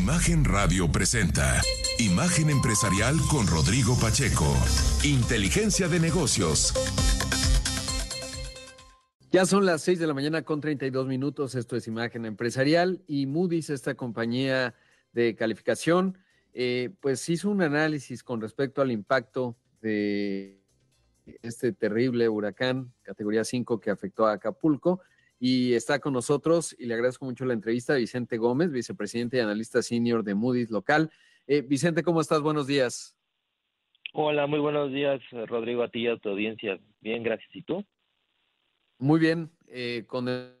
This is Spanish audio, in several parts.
Imagen Radio presenta Imagen Empresarial con Rodrigo Pacheco. Inteligencia de negocios. Ya son las 6 de la mañana con 32 minutos. Esto es Imagen Empresarial y Moody's, esta compañía de calificación, eh, pues hizo un análisis con respecto al impacto de este terrible huracán categoría 5 que afectó a Acapulco y está con nosotros, y le agradezco mucho la entrevista, Vicente Gómez, vicepresidente y analista senior de Moody's Local. Eh, Vicente, ¿cómo estás? Buenos días. Hola, muy buenos días, Rodrigo, a ti y a tu audiencia. Bien, gracias. ¿Y tú? Muy bien, eh, con el,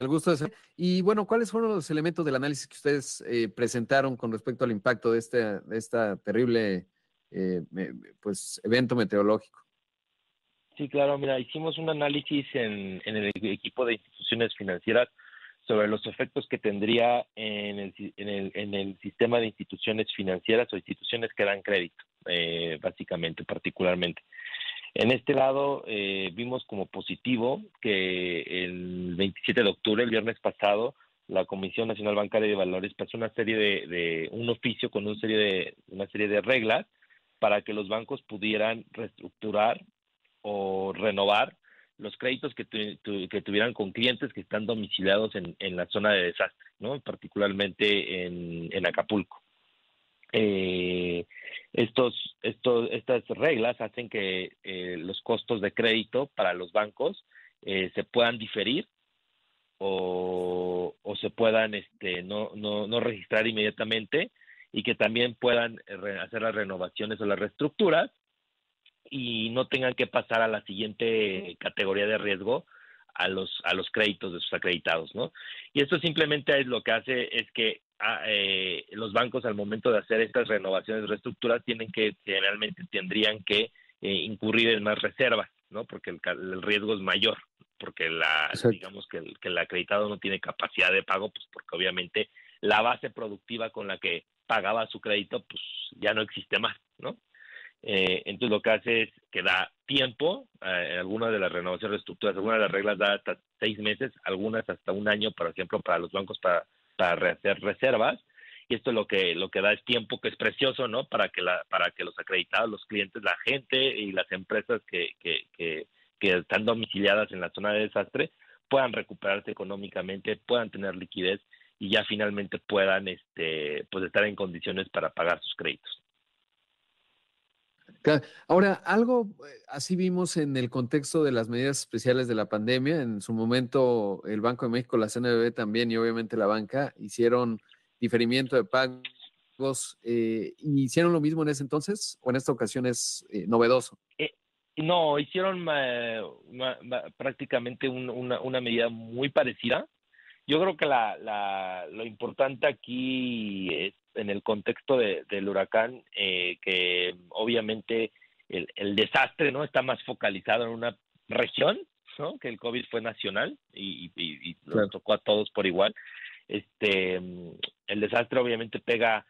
gusto de ser. Y bueno, ¿cuáles fueron los elementos del análisis que ustedes eh, presentaron con respecto al impacto de este de esta terrible pues, evento meteorológico? Sí, claro, mira, hicimos un análisis en, el equipo de instituciones financieras sobre los efectos que tendría en el, en el, en el sistema de instituciones financieras o instituciones que dan crédito, eh, básicamente, particularmente. En este lado eh, vimos como positivo que el 27 de octubre, el viernes pasado, la Comisión Nacional Bancaria de Valores pasó una serie de, de un oficio con una serie de una serie de reglas para que los bancos pudieran reestructurar o renovar los créditos que, que tuvieran con clientes que están domiciliados en, en la zona de desastre, ¿no? particularmente en, Acapulco. Eh, estos, estos, estas reglas hacen que eh, los costos de crédito para los bancos eh, se puedan diferir o, se puedan este, no, no, no registrar inmediatamente y que también puedan hacer las renovaciones o las reestructuras y no tengan que pasar a la siguiente categoría de riesgo a los a los créditos de sus acreditados, ¿no? Y esto simplemente es lo que hace es que ah, eh, los bancos al momento de hacer estas renovaciones, reestructuras, tienen que generalmente tendrían que eh, incurrir en más reservas, ¿no? Porque el, el riesgo es mayor, porque la digamos que el, que el acreditado no tiene capacidad de pago, pues porque obviamente la base productiva con la que pagaba su crédito, pues ya no existe más, ¿no? Eh, entonces lo que hace es que da tiempo, eh, algunas de las renovaciones, reestructuras, algunas de las reglas da hasta seis meses, algunas hasta un año, por ejemplo, para los bancos para, para hacer reservas. Y esto lo que lo que da es tiempo que es precioso, ¿no? Para que la para que los acreditados, los clientes, la gente y las empresas que, que, que están domiciliadas en la zona de desastre puedan recuperarse económicamente, puedan tener liquidez y ya finalmente puedan este pues estar en condiciones para pagar sus créditos. Ahora, algo eh, así vimos en el contexto de las medidas especiales de la pandemia. En su momento, el Banco de México, la CNBB también y obviamente la banca hicieron diferimiento de pagos. Eh, ¿Hicieron lo mismo en ese entonces o en esta ocasión es eh, novedoso? no, hicieron prácticamente una, una medida muy parecida. Yo creo que la, la, lo importante aquí es en el contexto de, del huracán, eh, que obviamente el, el, desastre no está más focalizado en una región, ¿no? que el COVID fue nacional y, y, y nos tocó a todos por igual. Este, el desastre obviamente pega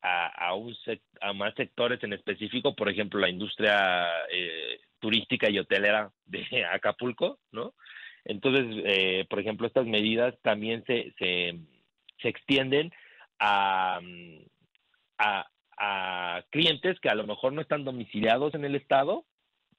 a, a, un a más sectores en específico, por ejemplo, la industria eh, turística y hotelera de Acapulco, ¿no? Entonces, eh, por ejemplo, estas medidas también se, se, se extienden a, a, a, clientes que a lo mejor no están domiciliados en el Estado,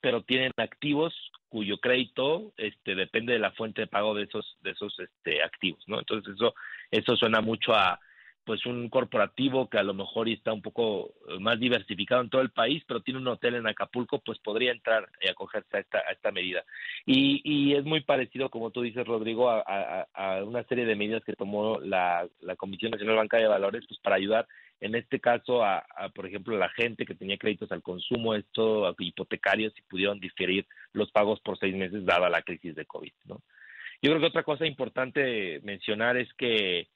pero tienen activos cuyo crédito este, depende de la fuente de pago de esos, de esos este, activos, ¿no? Entonces, eso, eso suena mucho a, pues un corporativo que a lo mejor está un poco eh, más diversificado en todo el país, pero tiene un hotel en Acapulco, pues podría entrar y acogerse a esta, a esta medida. Y, y es muy parecido, como tú dices, Rodrigo, a, a, a una serie de medidas que tomó la, Comisión Nacional Bancaria de Valores, pues para ayudar, en este caso, a, a por ejemplo, la gente que tenía créditos al consumo, esto, hipotecarios, y pudieron diferir los pagos por seis meses dada la crisis de COVID, ¿no? Yo creo que otra cosa importante mencionar es que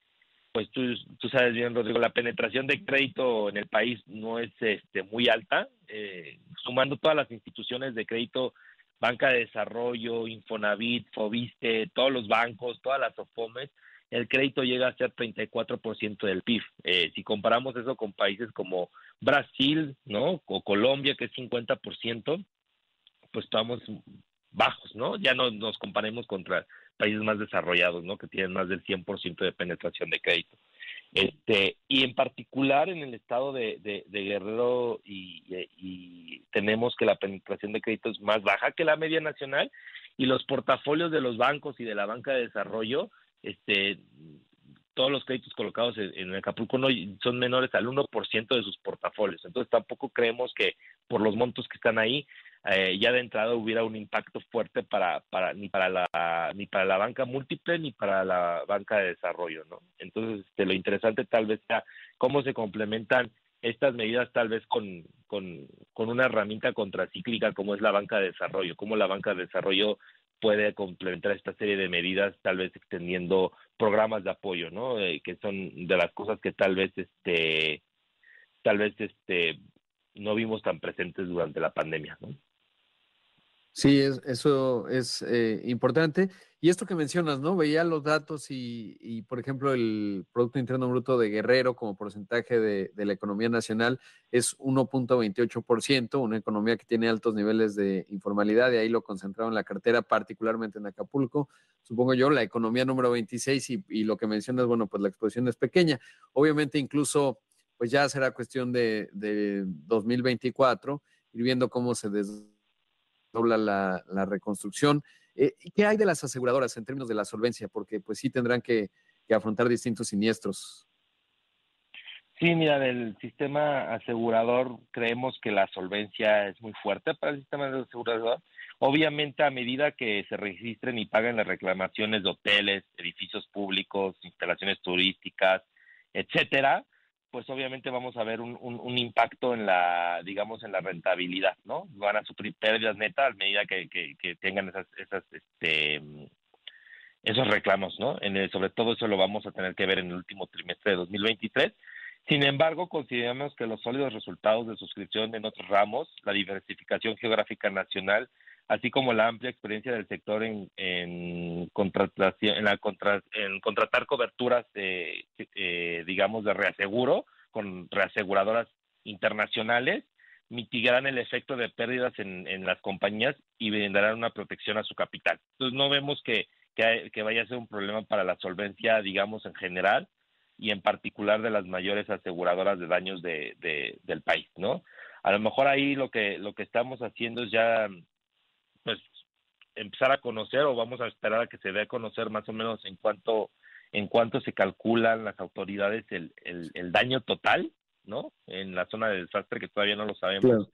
pues tú, sabes bien, Rodrigo, la penetración de crédito en el país no es este, muy alta. Eh, sumando todas las instituciones de crédito, Banca de Desarrollo, Infonavit, Fobiste, todos los bancos, todas las OFOMES, el crédito llega a ser 34% del PIB. Eh, si comparamos eso con países como Brasil, ¿no? O Colombia, que es 50%, pues estamos bajos, ¿no? Ya no nos comparemos contra países más desarrollados, ¿no? Que tienen más del 100% de penetración de crédito. Este, y en particular en el estado de, Guerrero y, tenemos que la penetración de crédito es más baja que la media nacional y los portafolios de los bancos y de la banca de desarrollo, este, todos los créditos colocados en, Acapulco no, son menores al 1% de sus portafolios. Entonces tampoco creemos que por los montos que están ahí eh, ya de entrada hubiera un impacto fuerte para, para ni para la ni para la banca múltiple ni para la banca de desarrollo, ¿no? Entonces este, lo interesante tal vez sea cómo se complementan estas medidas tal vez con, con, con una herramienta contracíclica como es la banca de desarrollo, cómo la banca de desarrollo puede complementar esta serie de medidas, tal vez extendiendo programas de apoyo, ¿no? Eh, que son de las cosas que tal vez, este, tal vez, este, no vimos tan presentes durante la pandemia, ¿no? Sí, eso es eh, importante. Y esto que mencionas, ¿no? Veía los datos y, por ejemplo, el Producto Interno Bruto de Guerrero como porcentaje de, la economía nacional es 1.28%, una economía que tiene altos niveles de informalidad y ahí lo concentrado en la cartera, particularmente en Acapulco. Supongo yo, la economía número 26 y, lo que mencionas, bueno, pues la exposición es pequeña. Obviamente, incluso, pues ya será cuestión de, de 2024, ir viendo cómo se des dobla la, reconstrucción. Eh, ¿Qué hay de las aseguradoras en términos de la solvencia? Porque pues sí tendrán que, afrontar distintos siniestros. Sí, mira, del sistema asegurador creemos que la solvencia es muy fuerte para el sistema de asegurador. Obviamente, a medida que se registren y paguen las reclamaciones de hoteles, edificios públicos, instalaciones turísticas, etcétera, pues obviamente vamos a ver un, un, impacto en la, digamos, en la rentabilidad, ¿no? Van a sufrir pérdidas netas a medida que, que, tengan esas, esas, este, esos reclamos, ¿no? En sobre todo eso lo vamos a tener que ver en el último trimestre de 2023. Sin embargo, consideramos que los sólidos resultados de suscripción en otros ramos, la diversificación geográfica nacional, así como la amplia experiencia del sector en, en contratación, en, la en contratar coberturas, de, eh, digamos, de reaseguro con reaseguradoras internacionales, mitigarán el efecto de pérdidas en, en las compañías y brindarán una protección a su capital. Entonces no vemos que, que, vaya a ser un problema para la solvencia, digamos, en general y en particular de las mayores aseguradoras de daños de, de, del país, ¿no? A lo mejor ahí lo que lo que estamos haciendo es ya pues empezar a conocer o vamos a esperar a que se dé a conocer más o menos en cuánto en cuánto se calculan las autoridades el, el, daño total, ¿no? En la zona de desastre que todavía no lo sabemos.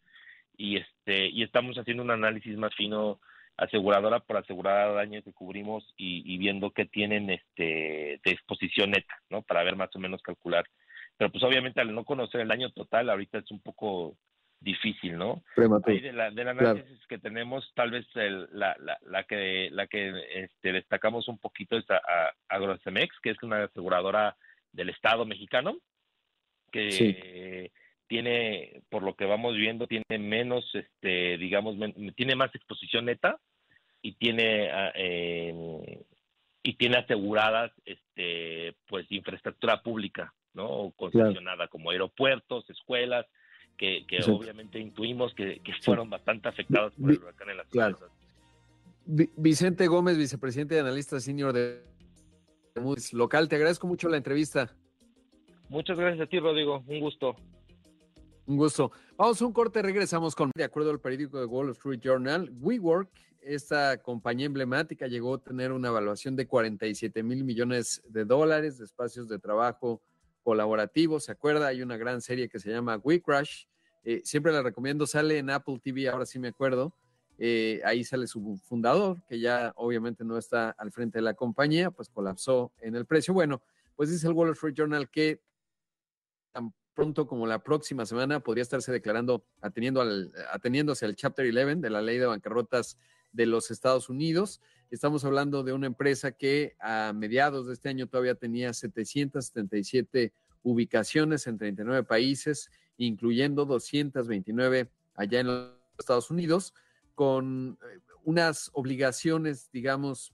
Y este y estamos haciendo un análisis más fino aseguradora por asegurar daños que cubrimos y, y, viendo qué tienen este de exposición neta, ¿no? Para ver más o menos calcular. Pero pues obviamente al no conocer el daño total ahorita es un poco difícil, ¿no? Ahí de la, del análisis que tenemos, tal vez la, la, la, que la que este, destacamos un poquito es a, Agrocemex, que es una aseguradora del Estado mexicano, que tiene, por lo que vamos viendo, tiene menos, este, digamos, tiene más exposición neta y tiene ah, y tiene aseguradas, este, pues, infraestructura pública, ¿no? Concesionada como aeropuertos, escuelas, que, obviamente intuimos que, fueron bastante afectados por el huracán en las claro. Vicente Gómez, vicepresidente de analista senior de Moody's Local, te agradezco mucho la entrevista. Muchas gracias a ti, Rodrigo. Un gusto. Un gusto. Vamos a un corte, regresamos con, de acuerdo al periódico de Wall Street Journal, WeWork, esta compañía emblemática, llegó a tener una evaluación de 47 mil millones de dólares de espacios de trabajo colaborativo, ¿se acuerda? Hay una gran serie que se llama We Crash, eh, siempre la recomiendo, sale en Apple TV, ahora sí me acuerdo, eh, ahí sale su fundador, que ya obviamente no está al frente de la compañía, pues colapsó en el precio. Bueno, pues dice el Wall Street Journal que tan pronto como la próxima semana podría estarse declarando, atendiendo al, ateniéndose al Chapter 11 de la ley de bancarrotas de los Estados Unidos. Estamos hablando de una empresa que a mediados de este año todavía tenía 777 ubicaciones en 39 países, incluyendo 229 allá en los Estados Unidos, con eh, unas obligaciones, digamos,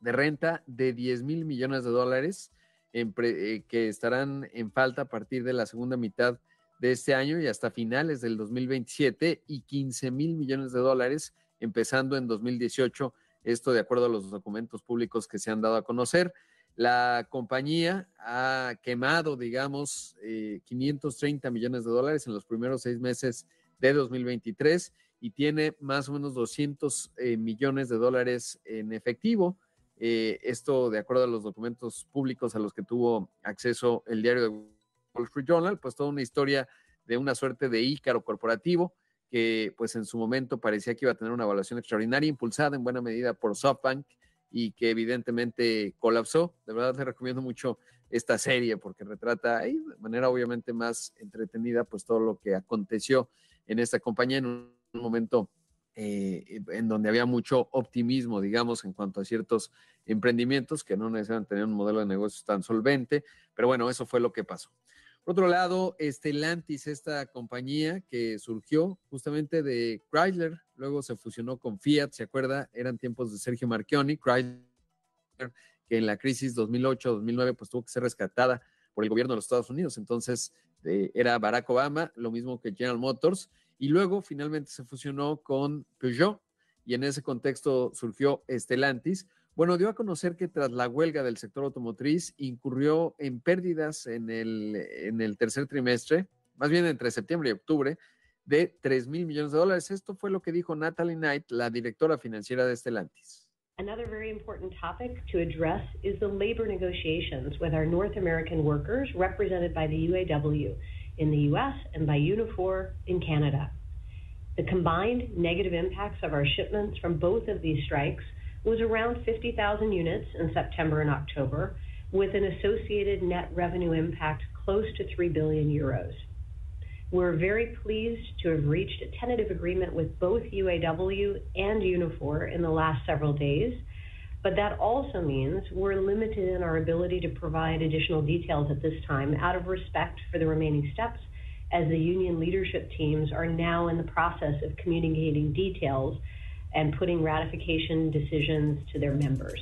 de renta de 10 mil millones de dólares eh, que estarán en falta a partir de la segunda mitad de este año y hasta finales del 2027 y 15 mil millones de dólares empezando en 2018 esto de acuerdo a los documentos públicos que se han dado a conocer. La compañía ha quemado, digamos, 530 millones de dólares en los primeros seis meses de 2023 y tiene más o menos 200 millones de dólares en efectivo. esto, de acuerdo a los documentos públicos a los que tuvo acceso el diario de Wall Street Journal, pues toda una historia de una suerte de ícaro corporativo que pues en su momento parecía que iba a tener una evaluación extraordinaria, impulsada en buena medida por SoftBank y que evidentemente colapsó. De verdad te recomiendo mucho esta serie porque retrata de manera obviamente más entretenida pues todo lo que aconteció en esta compañía en un momento eh, en donde había mucho optimismo, digamos, en cuanto a ciertos emprendimientos que no necesitan tener un modelo de negocios tan solvente, pero bueno, eso fue lo que pasó. Por otro lado, Stellantis, esta compañía que surgió justamente de Chrysler, luego se fusionó con Fiat, ¿se acuerda? Eran tiempos de Sergio Marchioni, Chrysler, que en la crisis 2008-2009 pues tuvo que ser rescatada por el gobierno de los Estados Unidos. Entonces eh, era Barack Obama, lo mismo que General Motors, y luego finalmente se fusionó con Peugeot y en ese contexto surgió Stellantis, bueno, dio a conocer que tras la huelga del sector automotriz incurrió en pérdidas en el, en el tercer trimestre, más bien entre septiembre y octubre, de 3 mil millones de dólares. Esto fue lo que dijo Natalie Knight, la directora financiera de Stellantis. Another very important topic to address is the labor negotiations with our North American workers represented by the UAW in the US and by Unifor in Canada. The combined negative impacts of our shipments from both of these strikes was around 50,000 units in September and October, with an associated net revenue impact close to 3 billion euros. We're very pleased to have reached a tentative agreement with both UAW and Unifor in the last several days, but that also means we're limited in our ability to provide additional details at this time out of respect for the remaining steps as the union leadership teams are now in the process of communicating details and putting ratification decisions to their members.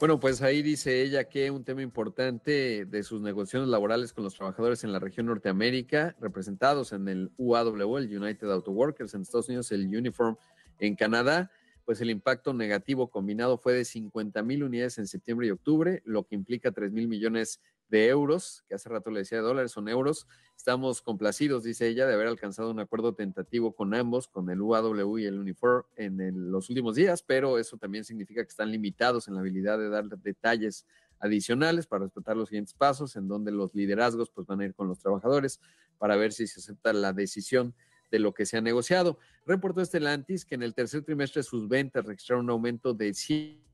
Bueno, pues ahí dice ella que un tema importante de sus negociaciones laborales con los trabajadores en la región Norteamérica, representados en el UAW, el United Auto Workers en Estados Unidos, el Uniform en Canadá, pues el impacto negativo combinado fue de 50 mil unidades en septiembre y octubre, lo que implica 3 mil millones de euros, que hace rato le decía de dólares, son euros. Estamos complacidos, dice ella, de haber alcanzado un acuerdo tentativo con ambos, con el UAW y el Unifor en los últimos días, pero eso también significa que están limitados en la habilidad de dar detalles adicionales para respetar los siguientes pasos, en donde los liderazgos pues van a ir con los trabajadores para ver si se acepta la decisión de lo que se ha negociado. Reportó Stellantis que en el tercer trimestre sus ventas registraron un aumento de 100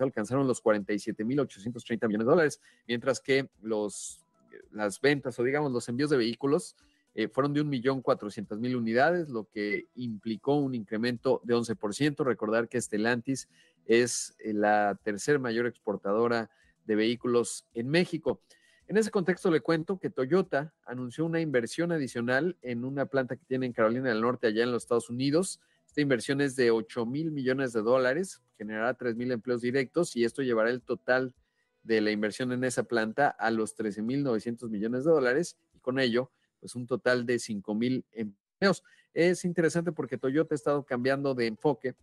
alcanzaron los 47.830 millones de dólares, mientras que los, las ventas o digamos los envíos de vehículos eh, fueron de 1.400.000 unidades, lo que implicó un incremento de 11%. Recordar que Stellantis es eh, la tercer mayor exportadora de vehículos en México. En ese contexto le cuento que Toyota anunció una inversión adicional en una planta que tiene en Carolina del Norte, allá en los Estados Unidos, esta inversión es de 8 mil millones de dólares, generará 3 mil empleos directos y esto llevará el total de la inversión en esa planta a los 13 mil 900 millones de dólares y con ello, pues un total de 5 mil empleos. Es interesante porque Toyota ha estado cambiando de enfoque,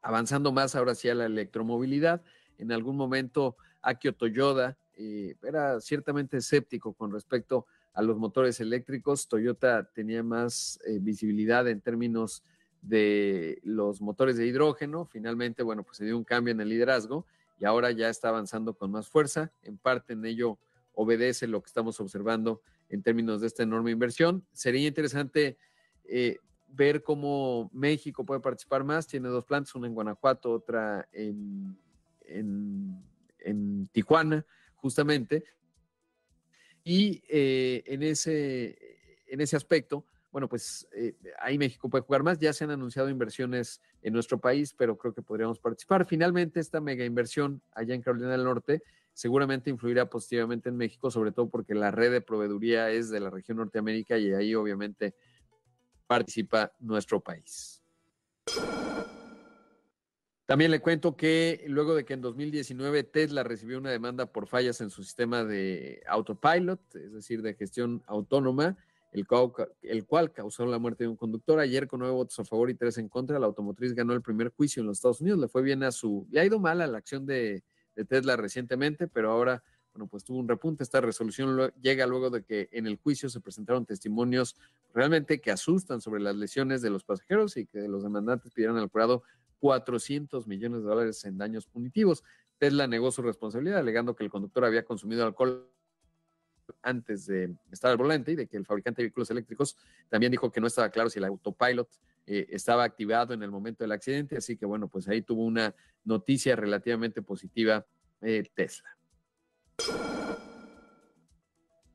avanzando más ahora hacia la electromovilidad. En algún momento, Akio Toyoda eh, era ciertamente escéptico con respecto a los motores eléctricos. Toyota tenía más eh, visibilidad en términos de los motores de hidrógeno. Finalmente, bueno, pues se dio un cambio en el liderazgo y ahora ya está avanzando con más fuerza. En parte en ello obedece lo que estamos observando en términos de esta enorme inversión. Sería interesante eh, ver cómo México puede participar más. Tiene dos plantas, una en Guanajuato, otra en, en, Tijuana, justamente. Y eh, en, ese, en ese aspecto, bueno, pues eh, ahí México puede jugar más. Ya se han anunciado inversiones en nuestro país, pero creo que podríamos participar. Finalmente, esta mega inversión allá en Carolina del Norte seguramente influirá positivamente en México, sobre todo porque la red de proveeduría es de la región Norteamérica y ahí obviamente participa nuestro país. También le cuento que luego de que en 2019 Tesla recibió una demanda por fallas en su sistema de autopilot, es decir, de gestión autónoma, el cual, causó la muerte de un conductor. Ayer, con nueve votos a favor y tres en contra, la automotriz ganó el primer juicio en los Estados Unidos. Le fue bien a su. Le ha ido mal a la acción de de Tesla recientemente, pero ahora, bueno, pues tuvo un repunte. Esta resolución llega luego de que en el juicio se presentaron testimonios realmente que asustan sobre las lesiones de los pasajeros y que los demandantes pidieron al jurado 400 millones de dólares en daños punitivos. Tesla negó su responsabilidad, alegando que el conductor había consumido alcohol antes de estar al volante y de que el fabricante de vehículos eléctricos también dijo que no estaba claro si el autopilot eh, estaba activado en el momento del accidente. Así que bueno, pues ahí tuvo una noticia relativamente positiva eh, Tesla.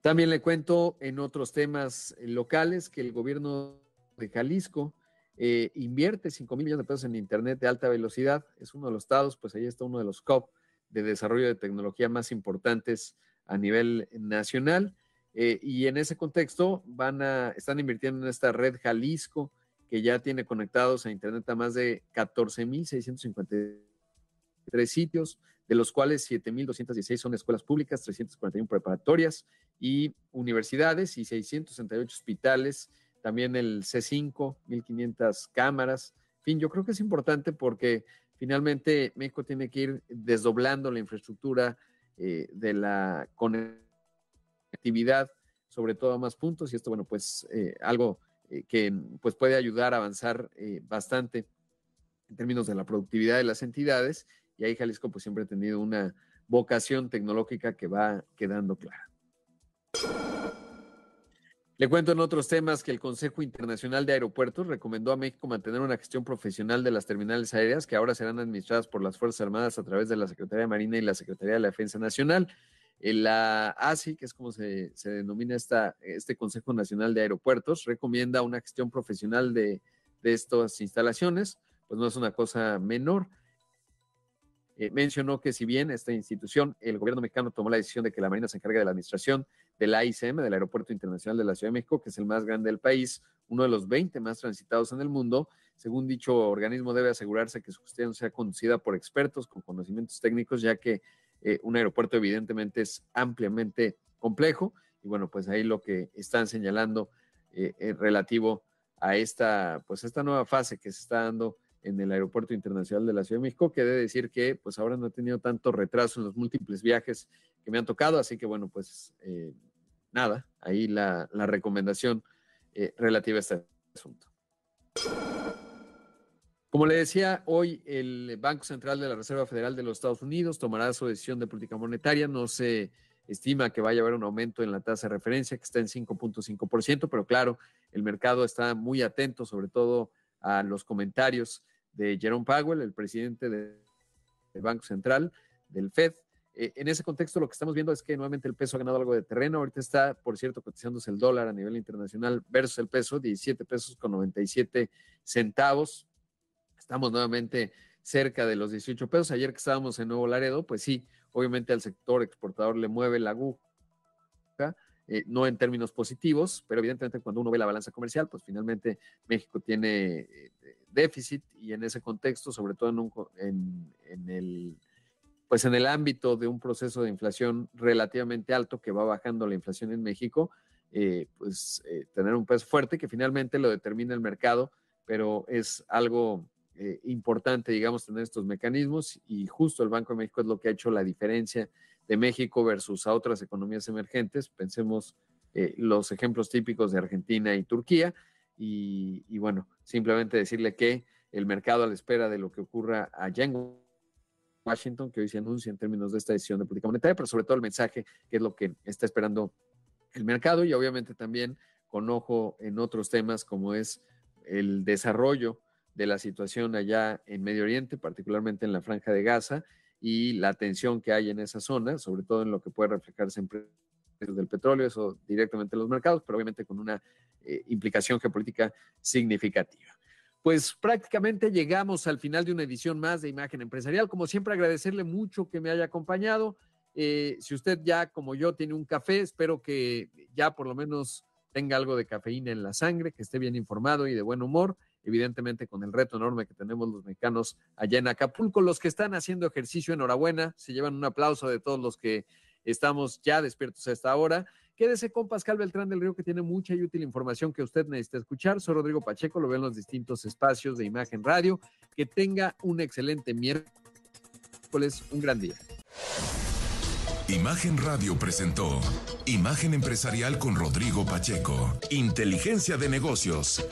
También le cuento en otros temas locales que el gobierno de Jalisco eh, invierte 5 mil millones de pesos en Internet de alta velocidad. Es uno de los estados, pues ahí está uno de los COP de desarrollo de tecnología más importantes a nivel nacional. Eh, y en ese contexto van a, están invirtiendo en esta red Jalisco, que ya tiene conectados a Internet a más de 14.653 sitios, de los cuales 7.216 son escuelas públicas, 341 preparatorias y universidades y 668 hospitales, también el C5, 1.500 cámaras. En fin, yo creo que es importante porque finalmente México tiene que ir desdoblando la infraestructura eh, de la conectividad, sobre todo a más puntos, y esto, bueno, pues eh, algo eh, que pues puede ayudar a avanzar bastante en términos de la productividad de las entidades, y ahí Jalisco pues siempre ha tenido una vocación tecnológica que va quedando clara. Le cuento en otros temas que el Consejo Internacional de Aeropuertos recomendó a México mantener una gestión profesional de las terminales aéreas que ahora serán administradas por las Fuerzas Armadas a través de la Secretaría de Marina y la Secretaría de la Defensa Nacional. Eh, la ASI, que es como se, denomina esta, este Consejo Nacional de Aeropuertos, recomienda una gestión profesional de, de estas instalaciones, pues no es una cosa menor. Eh, mencionó que si bien esta institución, el gobierno mexicano tomó la decisión de que la Marina se encargue de la administración del AICM, del Aeropuerto Internacional de la Ciudad de México, que es el más grande del país, uno de los 20 más transitados en el mundo, según dicho organismo debe asegurarse que su gestión sea conducida por expertos con conocimientos técnicos, ya que eh, un aeropuerto evidentemente es ampliamente complejo. Y bueno, pues ahí lo que están señalando eh, relativo a esta, pues esta nueva fase que se está dando en el Aeropuerto Internacional de la Ciudad de México, que debe decir que pues ahora no he tenido tanto retraso en los múltiples viajes que me han tocado, así que bueno, pues eh, nada, ahí la, recomendación eh, relativa a este asunto. Como le decía, hoy el Banco Central de la Reserva Federal de los Estados Unidos tomará su decisión de política monetaria. No se estima que vaya a haber un aumento en la tasa de referencia, que está en 5.5%, pero claro, el mercado está muy atento, sobre todo a los comentarios de Jerome Powell, el presidente del Banco Central, del Fed. Eh, en ese contexto, lo que estamos viendo es que nuevamente el peso ha ganado algo de terreno. Ahorita está, por cierto, cotizándose el dólar a nivel internacional versus el peso, 17 pesos con 97 centavos. Estamos nuevamente cerca de los 18 pesos. Ayer que estábamos en Nuevo Laredo, pues sí, obviamente al sector exportador le mueve la aguja eh, no en términos positivos, pero evidentemente cuando uno ve la balanza comercial, pues finalmente México tiene eh, déficit y en ese contexto, sobre todo en, el pues en el ámbito de un proceso de inflación relativamente alto que va bajando la inflación en México, eh, pues tener un peso fuerte que finalmente lo determina el mercado, pero es algo importante, digamos, tener estos mecanismos y justo el Banco de México es lo que ha hecho la diferencia de México versus a otras economías emergentes. Pensemos eh, los ejemplos típicos de Argentina y Turquía. Y, bueno, simplemente decirle que el mercado a la espera de lo que ocurra allá en Washington, que hoy se anuncia en términos de esta decisión de política monetaria, pero sobre todo el mensaje, que es lo que está esperando el mercado y obviamente también con ojo en otros temas como es el desarrollo de la situación allá en Medio Oriente, particularmente en la franja de Gaza, y la tensión que hay en esa zona, sobre todo en lo que puede reflejarse en precios del petróleo, eso directamente en los mercados, pero obviamente con una eh, implicación geopolítica significativa. Pues prácticamente llegamos al final de una edición más de Imagen Empresarial. Como siempre, agradecerle mucho que me haya acompañado. Eh, si usted ya, como yo, tiene un café, espero que ya por lo menos tenga algo de cafeína en la sangre, que esté bien informado y de buen humor evidentemente con el reto enorme que tenemos los mexicanos allá en Acapulco. Los que están haciendo ejercicio, enhorabuena, se llevan un aplauso de todos los que estamos ya despiertos a esta hora. Quédese con Pascal Beltrán del Río, que tiene mucha y útil información que usted necesita escuchar. Soy Rodrigo Pacheco, lo veo en los distintos espacios de Imagen Radio. Que tenga un excelente miércoles, un gran día. Imagen Radio presentó Imagen Empresarial con Rodrigo Pacheco. Inteligencia de negocios.